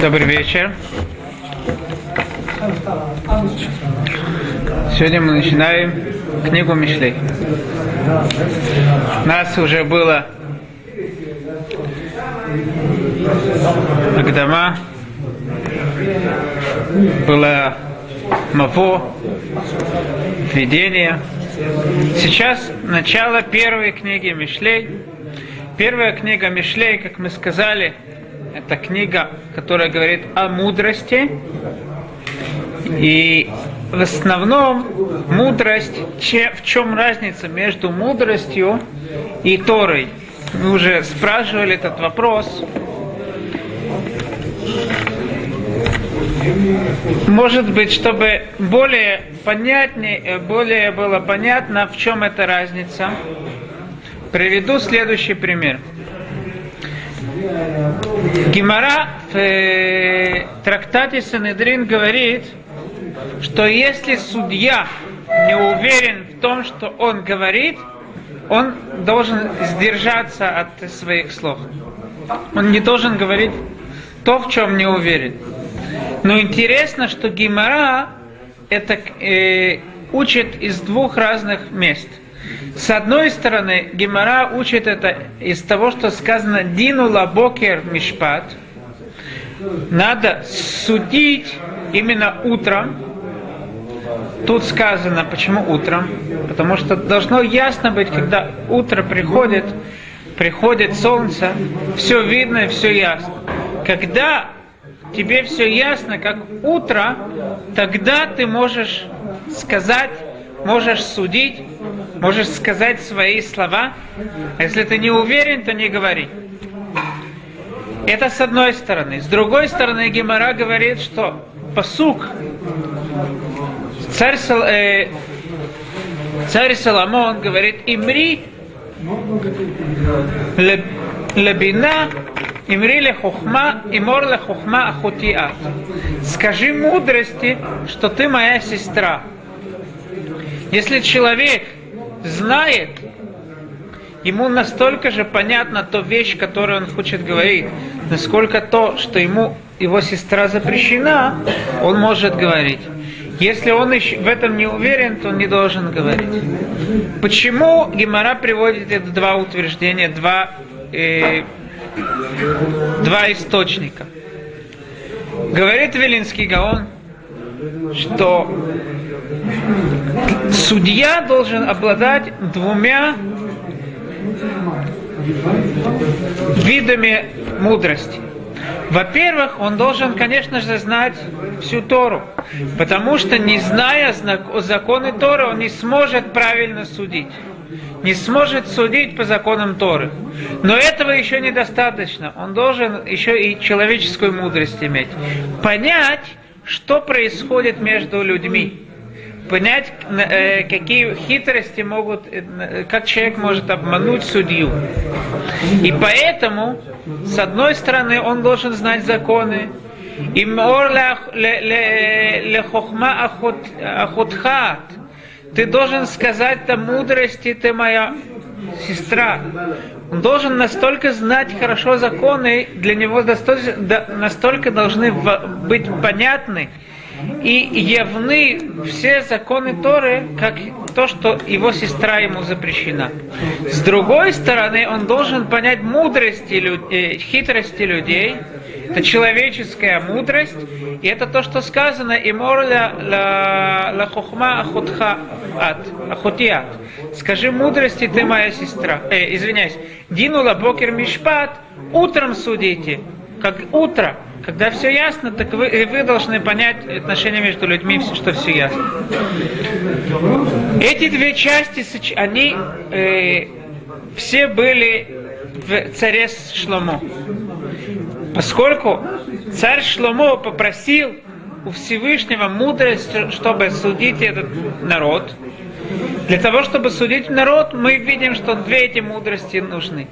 Добрый вечер. Сегодня мы начинаем книгу Мишлей. У нас уже было Агдама, было Маво, введение. Сейчас начало первой книги Мишлей. Первая книга Мишлей, как мы сказали, это книга, которая говорит о мудрости. И в основном мудрость, в чем разница между мудростью и Торой? Мы уже спрашивали этот вопрос. Может быть, чтобы более понятнее, более было понятно, в чем эта разница, приведу следующий пример. Гимара в э, трактате Санедрин говорит, что если судья не уверен в том, что он говорит, он должен сдержаться от своих слов. Он не должен говорить то, в чем не уверен. Но интересно, что Гимара это э, учит из двух разных мест. С одной стороны, Гемора учит это из того, что сказано «דינו לבוקר משפט». Надо судить именно утром. Тут сказано, почему утром? Потому что должно ясно быть, когда утро приходит, приходит солнце, все видно и все ясно. Когда тебе все ясно, как утро, тогда ты можешь сказать, можешь судить, можешь сказать свои слова. А если ты не уверен, то не говори. Это с одной стороны. С другой стороны, Гемора говорит, что посук царь, э, царь Соломон говорит, имри лебина, имри ле хухма, имор ле хухма ахутиат. Скажи мудрости, что ты моя сестра. Если человек знает, ему настолько же понятна то вещь, которую он хочет говорить, насколько то, что ему его сестра запрещена, он может говорить. Если он в этом не уверен, то он не должен говорить. Почему Гемора приводит это два утверждения, два, э, два источника? Говорит Велинский Гаон, что судья должен обладать двумя видами мудрости. Во-первых, он должен, конечно же, знать всю Тору, потому что, не зная законы Торы, он не сможет правильно судить. Не сможет судить по законам Торы. Но этого еще недостаточно. Он должен еще и человеческую мудрость иметь. Понять, что происходит между людьми понять, э, какие хитрости могут, э, как человек может обмануть судью. И поэтому, с одной стороны, он должен знать законы, и ты должен сказать там мудрости, ты моя сестра. Он должен настолько знать хорошо законы, для него настолько должны быть понятны, и явны все законы Торы, как то, что его сестра ему запрещена. С другой стороны, он должен понять мудрости, э, хитрости людей, это человеческая мудрость, и это то, что сказано, и морля ла хохма ахутиат. Скажи мудрости, ты моя сестра. Э, извиняюсь. Динула бокер мишпат, утром судите, как утро. Когда все ясно, так вы, вы должны понять отношения между людьми, что все ясно. Эти две части, они э, все были в царе Шломо. Поскольку царь Шломо попросил у Всевышнего мудрость, чтобы судить этот народ, для того, чтобы судить народ, мы видим, что две эти мудрости нужны.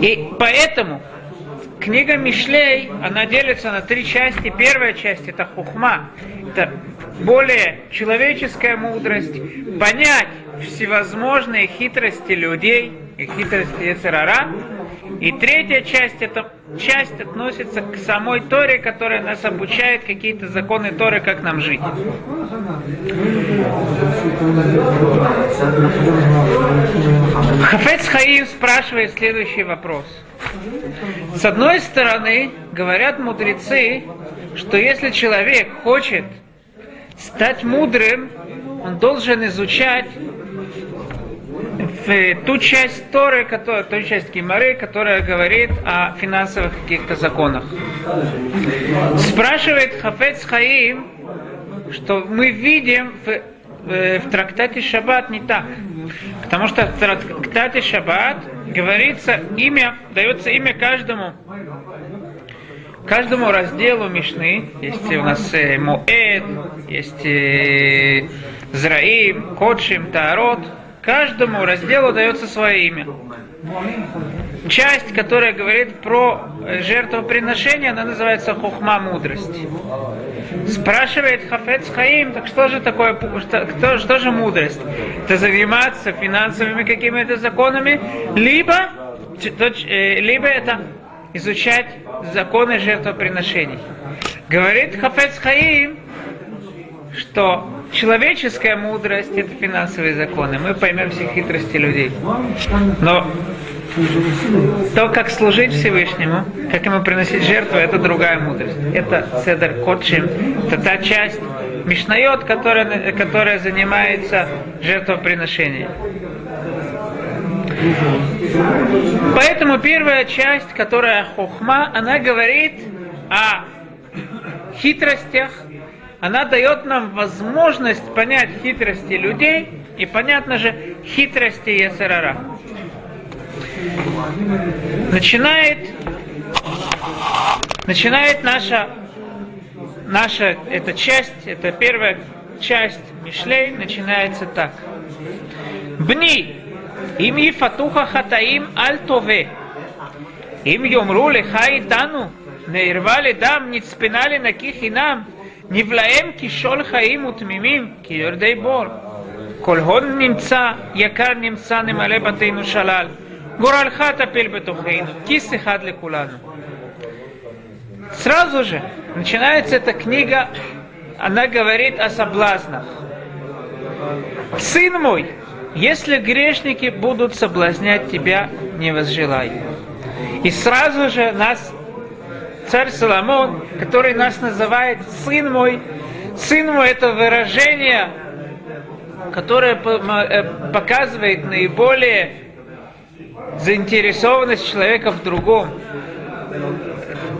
И поэтому книга Мишлей, она делится на три части. Первая часть это хухма, это более человеческая мудрость, понять всевозможные хитрости людей и хитрости Яцерара. И третья часть, это часть относится к самой Торе, которая нас обучает какие-то законы Торы, как нам жить. Хафец Хаим спрашивает следующий вопрос. С одной стороны, говорят мудрецы, что если человек хочет стать мудрым, он должен изучать в ту часть Торы, которая, ту часть Гимары, которая говорит о финансовых каких-то законах. Спрашивает Хафец Хаим, что мы видим в, в, в трактате Шаббат не так. Потому что в трактате Шаббат говорится имя, дается имя каждому каждому разделу Мишны, есть у нас э, Моэд, есть э, Зраим, Кодшим, Таарот, каждому разделу дается свое имя. Часть, которая говорит про жертвоприношение, она называется хухма мудрость. Спрашивает Хафец Хаим, так что же такое, что, что же мудрость? Это заниматься финансовыми какими-то законами, либо, э, либо это изучать законы жертвоприношений. Говорит Хафец Хаим, что человеческая мудрость – это финансовые законы. Мы поймем все хитрости людей. Но то, как служить Всевышнему, как ему приносить жертву, это другая мудрость. Это Седер Котшим, это та часть Мишнайот, которая, которая занимается жертвоприношением. Поэтому первая часть, которая хохма, она говорит о хитростях, она дает нам возможность понять хитрости людей и, понятно же, хитрости Есерара. Начинает, начинает наша, наша эта часть, это первая часть Мишлей, начинается так. Бни, имьи фатуха хатаим альтове, им йомру лихай тану, наирвали дам, не спинали на ких и нам, נבלעם כשול חיים ותמימים, כיורדי בור. כל הון נמצא, יקר נמצא, נמלא בתינו שלל. גורלך תפיל בתוכנו, כיס אחד לכולנו. Сразу же начинается эта книга, она говорит о соблазнах. Сын мой, если грешники будут соблазнять тебя, не возжелай. И сразу же нас царь Соломон, который нас называет сын мой, сын мой это выражение, которое э, показывает наиболее заинтересованность человека в другом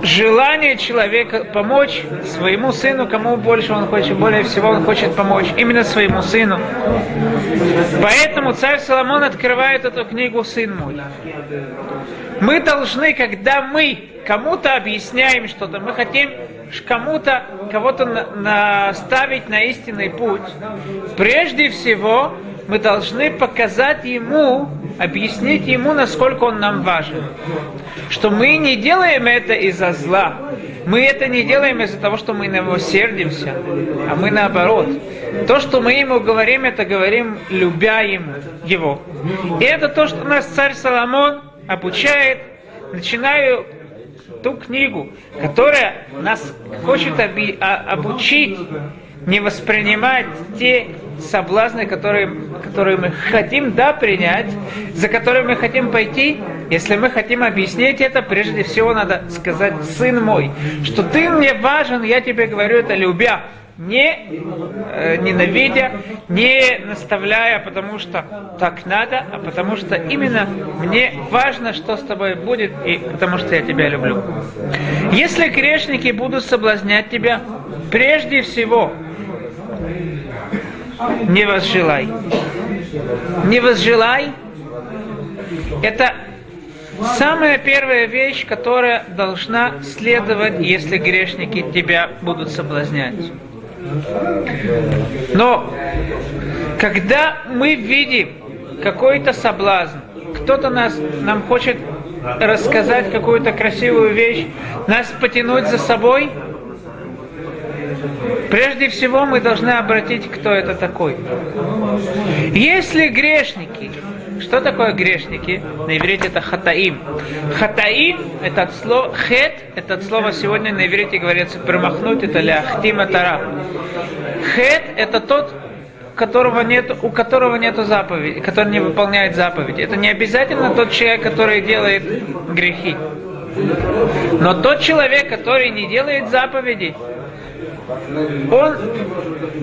желание человека помочь своему сыну, кому больше он хочет, более всего он хочет помочь, именно своему сыну. Поэтому царь Соломон открывает эту книгу «Сын мой». Мы должны, когда мы кому-то объясняем что-то, мы хотим кому-то, кого-то наставить на истинный путь, прежде всего мы должны показать ему, объяснить ему, насколько он нам важен. Что мы не делаем это из-за зла. Мы это не делаем из-за того, что мы на него сердимся, а мы наоборот. То, что мы ему говорим, это говорим, любя ему, его. И это то, что нас царь Соломон обучает, начинаю ту книгу, которая нас хочет а, обучить не воспринимать те соблазны, которые, которые мы хотим да, принять, за которые мы хотим пойти, если мы хотим объяснить это, прежде всего надо сказать, сын мой, что ты мне важен, я тебе говорю это любя, не э, ненавидя, не наставляя, потому что так надо, а потому что именно мне важно, что с тобой будет, и потому что я тебя люблю. Если грешники будут соблазнять тебя, прежде всего не возжелай. Не возжелай. Это самая первая вещь, которая должна следовать, если грешники тебя будут соблазнять. Но когда мы видим какой-то соблазн, кто-то нас, нам хочет рассказать какую-то красивую вещь, нас потянуть за собой – Прежде всего мы должны обратить, кто это такой. Если грешники Что такое грешники? На иврите это хатаим. Хатаим это от слова хет, это от слова сегодня на иврите говорится промахнуть, это ляхтима тара. Хет это тот, которого нет, у которого нет заповеди, который не выполняет заповеди. Это не обязательно тот человек, который делает грехи. Но тот человек, который не делает заповеди, он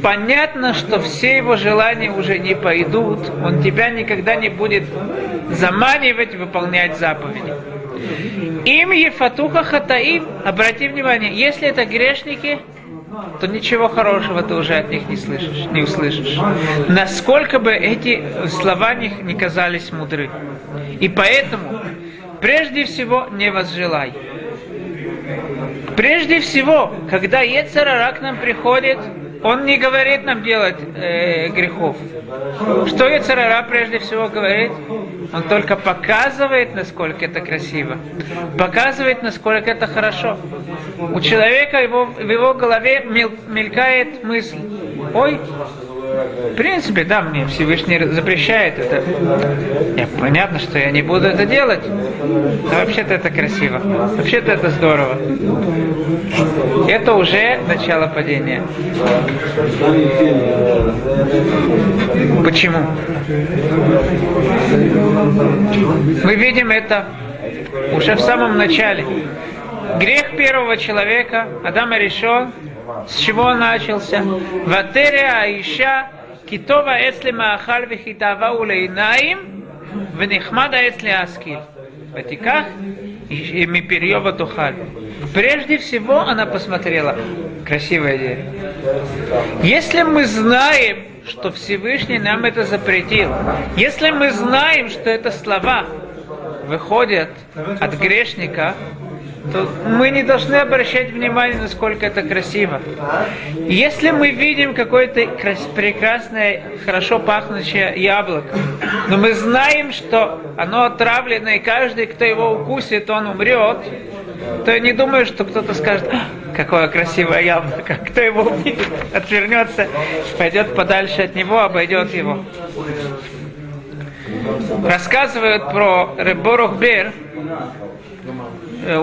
понятно, что все его желания уже не пойдут, он тебя никогда не будет заманивать выполнять заповеди. Им Ефатуха Хатаим, обрати внимание, если это грешники, то ничего хорошего ты уже от них не слышишь, не услышишь. Насколько бы эти слова них не казались мудры. И поэтому, прежде всего, не возжелай. Прежде всего, когда Ецарара к нам приходит, он не говорит нам делать э, грехов. Что Ецарара прежде всего говорит? Он только показывает, насколько это красиво. Показывает, насколько это хорошо. У человека его, в его голове мелькает мысль. Ой, в принципе, да, мне Всевышний запрещает это. Я, понятно, что я не буду это делать. Но вообще-то это красиво. Вообще-то это здорово. Это уже начало падения. Почему? Мы видим это уже в самом начале. Грех первого человека, Адама решил, с чего начался? Ватеря Аиша, Китова Эсли Маахаль Вихитава Улейнаим, Венихмада Эсли Аскиль. Ватиках и Миперьева Тухаль. Прежде всего она посмотрела. Красивое дерево. Если мы знаем, что Всевышний нам это запретил, если мы знаем, что это слова выходят от грешника, то мы не должны обращать внимание, насколько это красиво. Если мы видим какое-то прекрасное, хорошо пахнущее яблоко, но мы знаем, что оно отравлено, и каждый, кто его укусит, он умрет, то я не думаю, что кто-то скажет, «А, какое красивое яблоко, кто его увидит, отвернется, пойдет подальше от него, обойдет его. Рассказывают про Реборух Бер,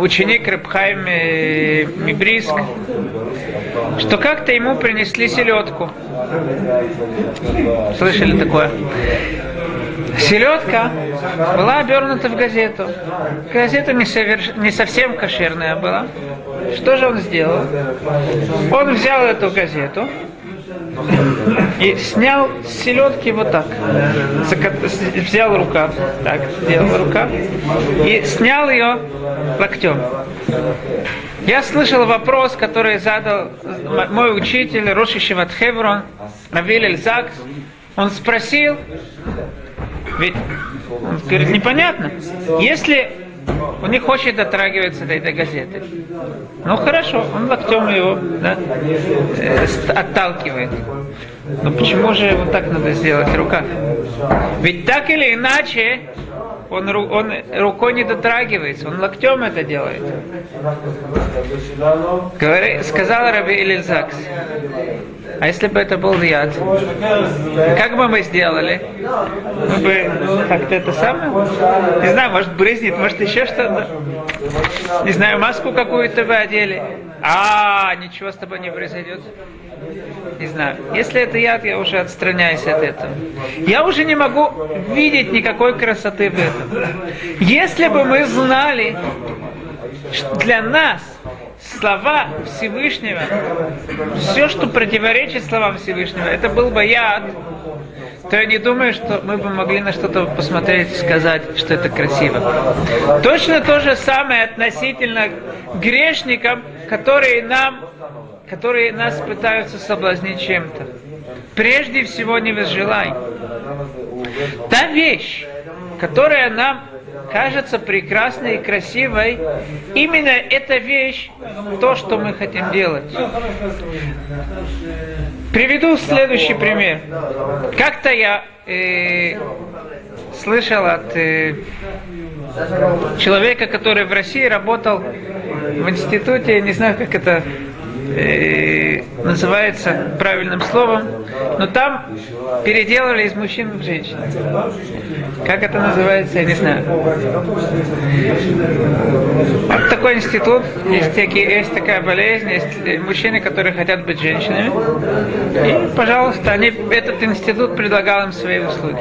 ученик Рыбхайм Мибриск, что как-то ему принесли селедку. Слышали такое? Селедка была обернута в газету. Газета не, соверш... не совсем кошерная была. Что же он сделал? Он взял эту газету, и снял с селедки вот так. Взял рукав, так, сделал рукав, и снял ее локтем. Я слышал вопрос, который задал мой учитель Роши Шиват Хеврон, Равиль Эльзак. Он спросил, ведь он говорит, непонятно, если он не хочет дотрагиваться до этой газеты. Ну хорошо, он локтем его да, э, отталкивает. Но почему же вот так надо сделать рука? Ведь так или иначе он, он рукой не дотрагивается, он локтем это делает. Говори, сказал Раби Элизакс, а если бы это был яд, как бы мы сделали? Мы бы как-то это самое, не знаю, может брызнет, может еще что-то. Не знаю, маску какую-то бы одели. А, ничего с тобой не произойдет. Не знаю. Если это яд, я уже отстраняюсь от этого. Я уже не могу видеть никакой красоты в этом. Если бы мы знали, что для нас слова Всевышнего, все, что противоречит словам Всевышнего, это был бы яд, то я не думаю, что мы бы могли на что-то посмотреть и сказать, что это красиво. Точно то же самое относительно грешникам, которые нам, которые нас пытаются соблазнить чем-то. Прежде всего не возжелай. Та вещь, которая нам кажется прекрасной и красивой, именно эта вещь, то, что мы хотим делать. Приведу следующий пример. Как-то я э, слышал от э, человека, который в России работал в институте, не знаю, как это э, называется правильным словом, но там переделали из мужчин в женщин. Как это называется, я не знаю. Вот такой институт, есть, такие, есть такая болезнь, есть мужчины, которые хотят быть женщинами. И, пожалуйста, они, этот институт предлагал им свои услуги.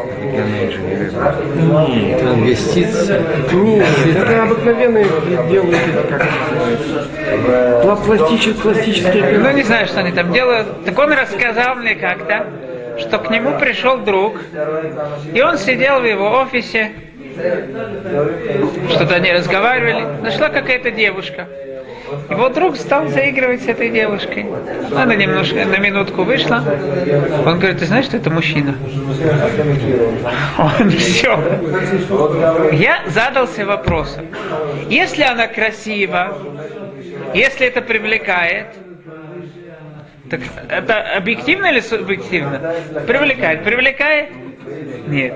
Нет, инвестиции. Нет, это обыкновенные делают, как это называется, пластические, пластические Ну, не знаю, что они там делают. Так он рассказал мне как-то, что к нему пришел друг, и он сидел в его офисе, что-то они разговаривали, нашла какая-то девушка. Его друг стал заигрывать с этой девушкой. Она немножко, на минутку вышла. Он говорит, ты знаешь, что это мужчина? Он все. Я задался вопросом. Если она красива, если это привлекает, так это объективно или субъективно? Привлекает. Привлекает? Нет.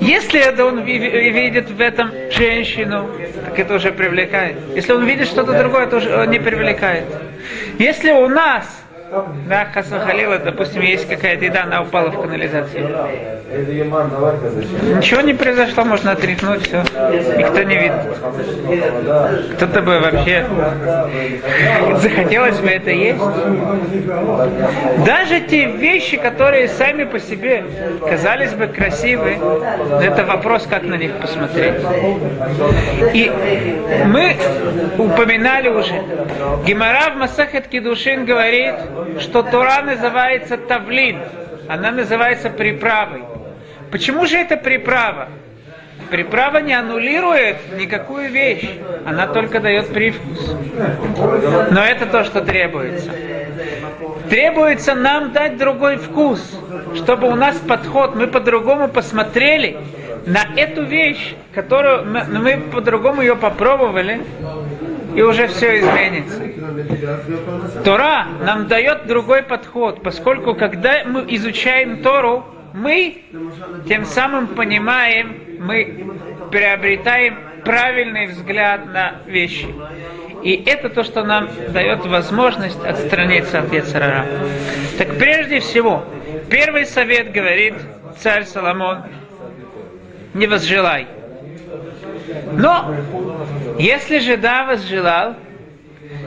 Если это он видит в этом женщину, так это уже привлекает. Если он видит что-то другое, это уже не привлекает. Если у нас да, Хасахалила, допустим, есть какая-то еда, она упала в канализацию. Ничего не произошло, можно отряхнуть, все. Никто не видит. Кто-то бы вообще захотелось бы это есть. Даже те вещи, которые сами по себе казались бы красивы, это вопрос, как на них посмотреть. И мы упоминали уже, Гемара в Масахет Кедушин говорит, что Тора называется тавлин, она называется приправой. Почему же это приправа? Приправа не аннулирует никакую вещь, она только дает привкус. Но это то, что требуется. Требуется нам дать другой вкус, чтобы у нас подход, мы по-другому посмотрели на эту вещь, которую мы, мы по-другому ее попробовали, и уже все изменится. Тора нам дает другой подход, поскольку когда мы изучаем Тору, мы тем самым понимаем, мы приобретаем правильный взгляд на вещи. И это то, что нам дает возможность отстраниться от Яцерара. Так прежде всего, первый совет говорит царь Соломон, не возжелай. Но, если же да, возжелал,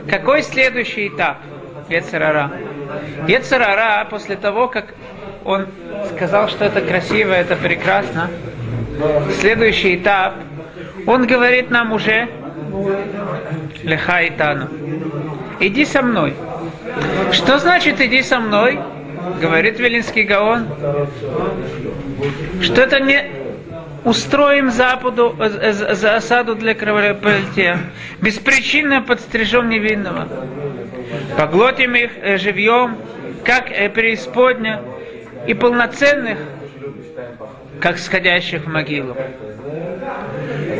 какой следующий этап Ецерара? Ецерара, после того, как он сказал, что это красиво, это прекрасно, следующий этап, он говорит нам уже, Леха и Тану, иди со мной. Что значит иди со мной? Говорит Велинский Гаон, что это не устроим западу, за осаду для кровопролития, беспричинно подстрижем невинного, поглотим их живьем, как преисподня, и полноценных, как сходящих в могилу.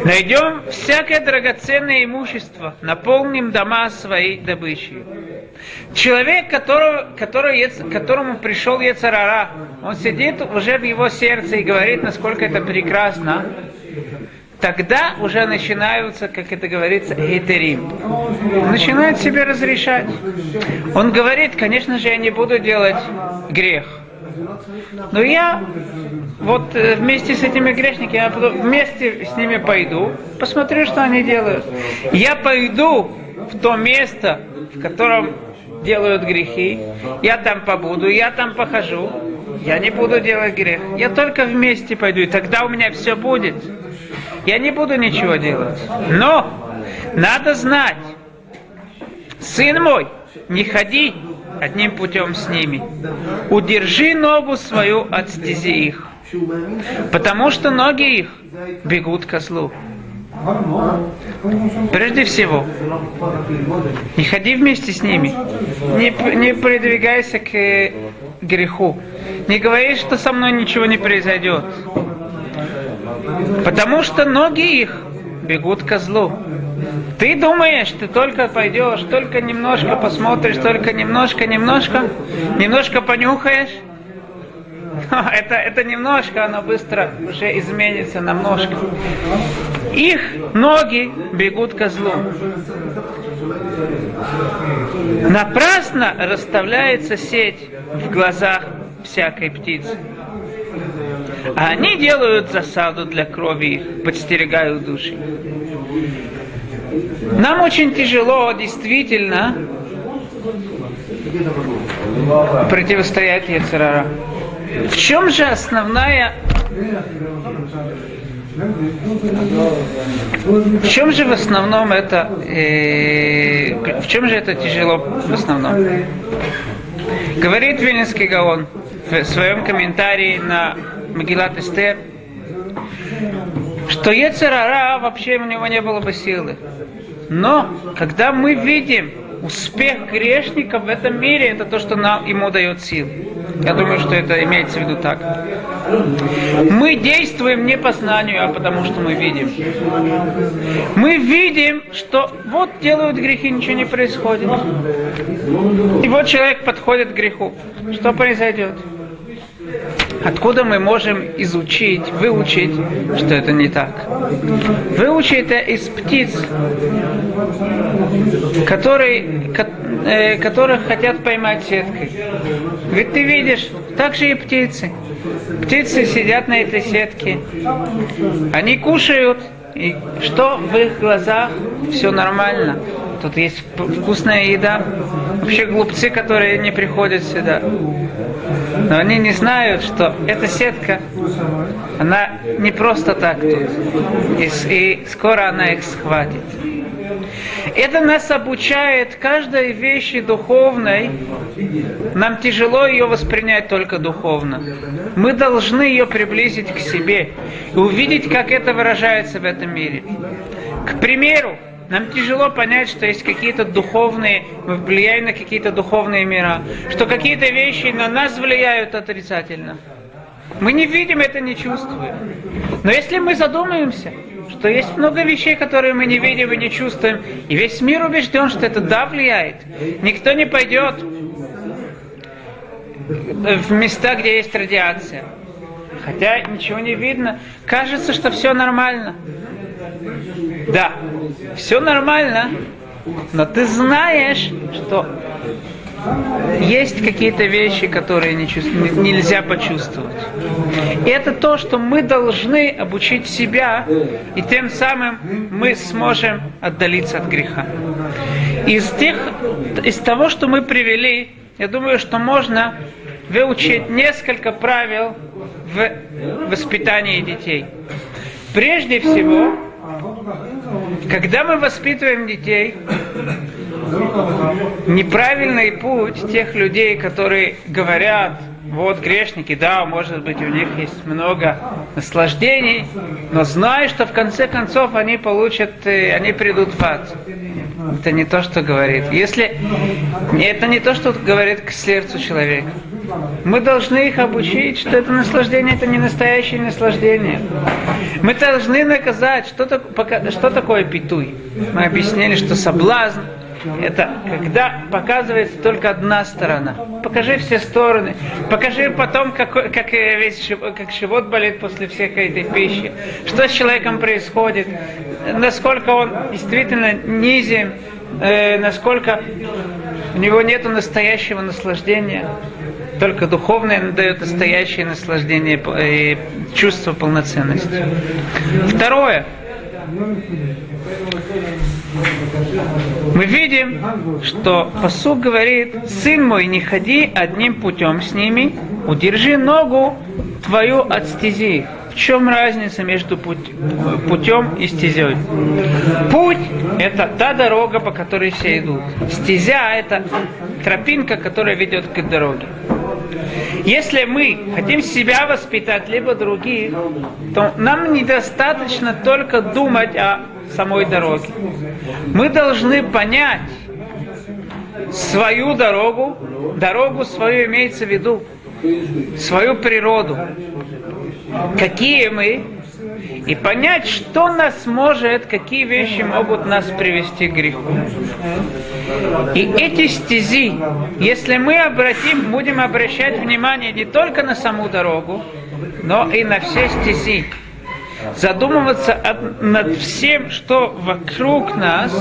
Найдем всякое драгоценное имущество, наполним дома своей добычей. Человек, которого, который, которому пришел Ецарара, он сидит уже в его сердце и говорит, насколько это прекрасно. Тогда уже начинаются, как это говорится, гетерим. Начинает себе разрешать. Он говорит, конечно же, я не буду делать грех. Но я вот э, вместе с этими грешниками, я вместе с ними пойду, посмотрю, что они делают. Я пойду в то место, в котором делают грехи, я там побуду, я там похожу, я не буду делать грех. Я только вместе пойду, и тогда у меня все будет. Я не буду ничего делать. Но надо знать, сын мой, не ходи одним путем с ними. Удержи ногу свою от стези их, потому что ноги их бегут ко злу. Прежде всего, не ходи вместе с ними, не, не придвигайся к э, греху, не говори, что со мной ничего не произойдет, потому что ноги их бегут ко злу. Ты думаешь, ты только пойдешь, только немножко посмотришь, только немножко, немножко, немножко понюхаешь, это, это немножко, оно быстро уже изменится намножко. Их ноги бегут ко злу. Напрасно расставляется сеть в глазах всякой птицы. А они делают засаду для крови, подстерегают души. Нам очень тяжело действительно противостоять Ецерара. В чем же основная в чем же в основном это, э, в чем же это тяжело в основном? Говорит Вильнинский Гаон в своем комментарии на Магилат Эстер, что Ецерара вообще у него не было бы силы. Но когда мы видим успех грешника в этом мире, это то, что нам, ему дает силы. Я думаю, что это имеется в виду так. Мы действуем не по знанию, а потому что мы видим. Мы видим, что вот делают грехи, ничего не происходит. И вот человек подходит к греху. Что произойдет? Откуда мы можем изучить, выучить, что это не так? Выучить это из птиц, которые, э, которых хотят поймать сеткой. Ведь ты видишь, так же и птицы. Птицы сидят на этой сетке. Они кушают, и что в их глазах все нормально. Тут есть вкусная еда. Вообще глупцы, которые не приходят сюда. Но они не знают, что эта сетка, она не просто так тут. И, и скоро она их схватит. Это нас обучает каждой вещи духовной. Нам тяжело ее воспринять только духовно. Мы должны ее приблизить к себе и увидеть, как это выражается в этом мире. К примеру, нам тяжело понять, что есть какие-то духовные, мы влияем на какие-то духовные мира, что какие-то вещи на нас влияют отрицательно. Мы не видим это, не чувствуем. Но если мы задумаемся, что есть много вещей, которые мы не видим и не чувствуем, и весь мир убежден, что это да влияет, никто не пойдет в места, где есть радиация. Хотя ничего не видно, кажется, что все нормально. Да, все нормально, но ты знаешь, что есть какие-то вещи, которые не чувств... нельзя почувствовать. И это то, что мы должны обучить себя, и тем самым мы сможем отдалиться от греха. Из, тех, из того, что мы привели, я думаю, что можно выучить несколько правил в воспитании детей. Прежде всего, когда мы воспитываем детей, неправильный путь тех людей, которые говорят, вот грешники, да, может быть, у них есть много наслаждений, но знай, что в конце концов они получат, э, они придут в ад. Это не то, что говорит. Если это не то, что говорит к сердцу человека. Мы должны их обучить, что это наслаждение, это не настоящее наслаждение. Мы должны наказать, что, что такое питуй. Мы объяснили, что соблазн это когда показывается только одна сторона. Покажи все стороны. Покажи потом, как, как, весь, как живот болит после всех этой пищи. Что с человеком происходит. Насколько он действительно низен. Э, насколько у него нет настоящего наслаждения. Только духовное дает настоящее наслаждение и чувство полноценности. Второе. Мы видим, что посуд говорит, сын мой, не ходи одним путем с ними, удержи ногу твою от стези. В чем разница между путь, путем и стезей? Путь – это та дорога, по которой все идут. Стезя – это тропинка, которая ведет к дороге. Если мы хотим себя воспитать, либо других, то нам недостаточно только думать о самой дороге. Мы должны понять свою дорогу, дорогу свою имеется в виду, свою природу, какие мы, и понять, что нас может, какие вещи могут нас привести к греху. И эти стези, если мы обратим, будем обращать внимание не только на саму дорогу, но и на все стези, задумываться над всем, что вокруг нас,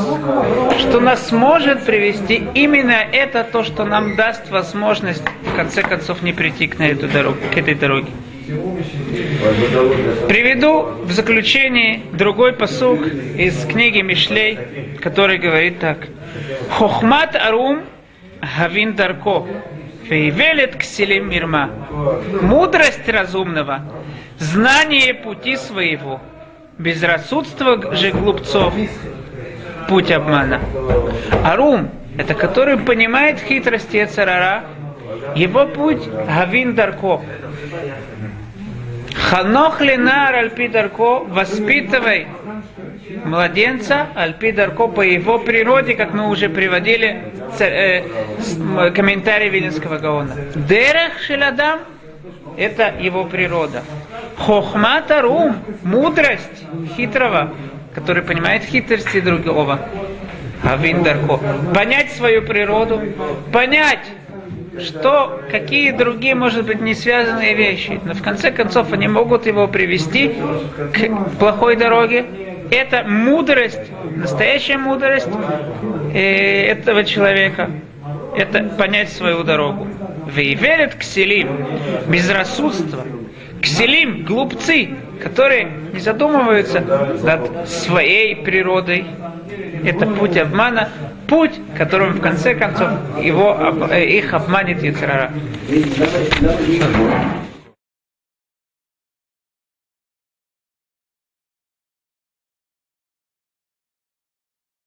что нас может привести, именно это то, что нам даст возможность, в конце концов, не прийти к, на эту дорогу, к этой дороге. Приведу в заключение другой посук из книги Мишлей, который говорит так. Хохмат арум гавин дарко, фейвелет кселим мирма. Мудрость разумного, знание пути своего, безрассудство же глупцов, путь обмана. Арум – это который понимает хитрости Царара, его путь Гавин Дарко. Ханох Ленар Альпи Дарко, воспитывай младенца Альпи Дарко по его природе, как мы уже приводили э, комментарий Виленского Гаона. Дерех Шеладам – это его природа. Хохмата Рум – мудрость хитрого, который понимает хитрости другого. Авин Дарко. Понять свою природу, понять, что какие другие, может быть, не связанные вещи. Но в конце концов они могут его привести к плохой дороге. Это мудрость, настоящая мудрость э, этого человека. Это понять свою дорогу. Вейверит к селим, безрассудство. К селим, глупцы, которые не задумываются над своей природой. Это путь обмана, путь, которым в конце концов его, их обманет Яцерара.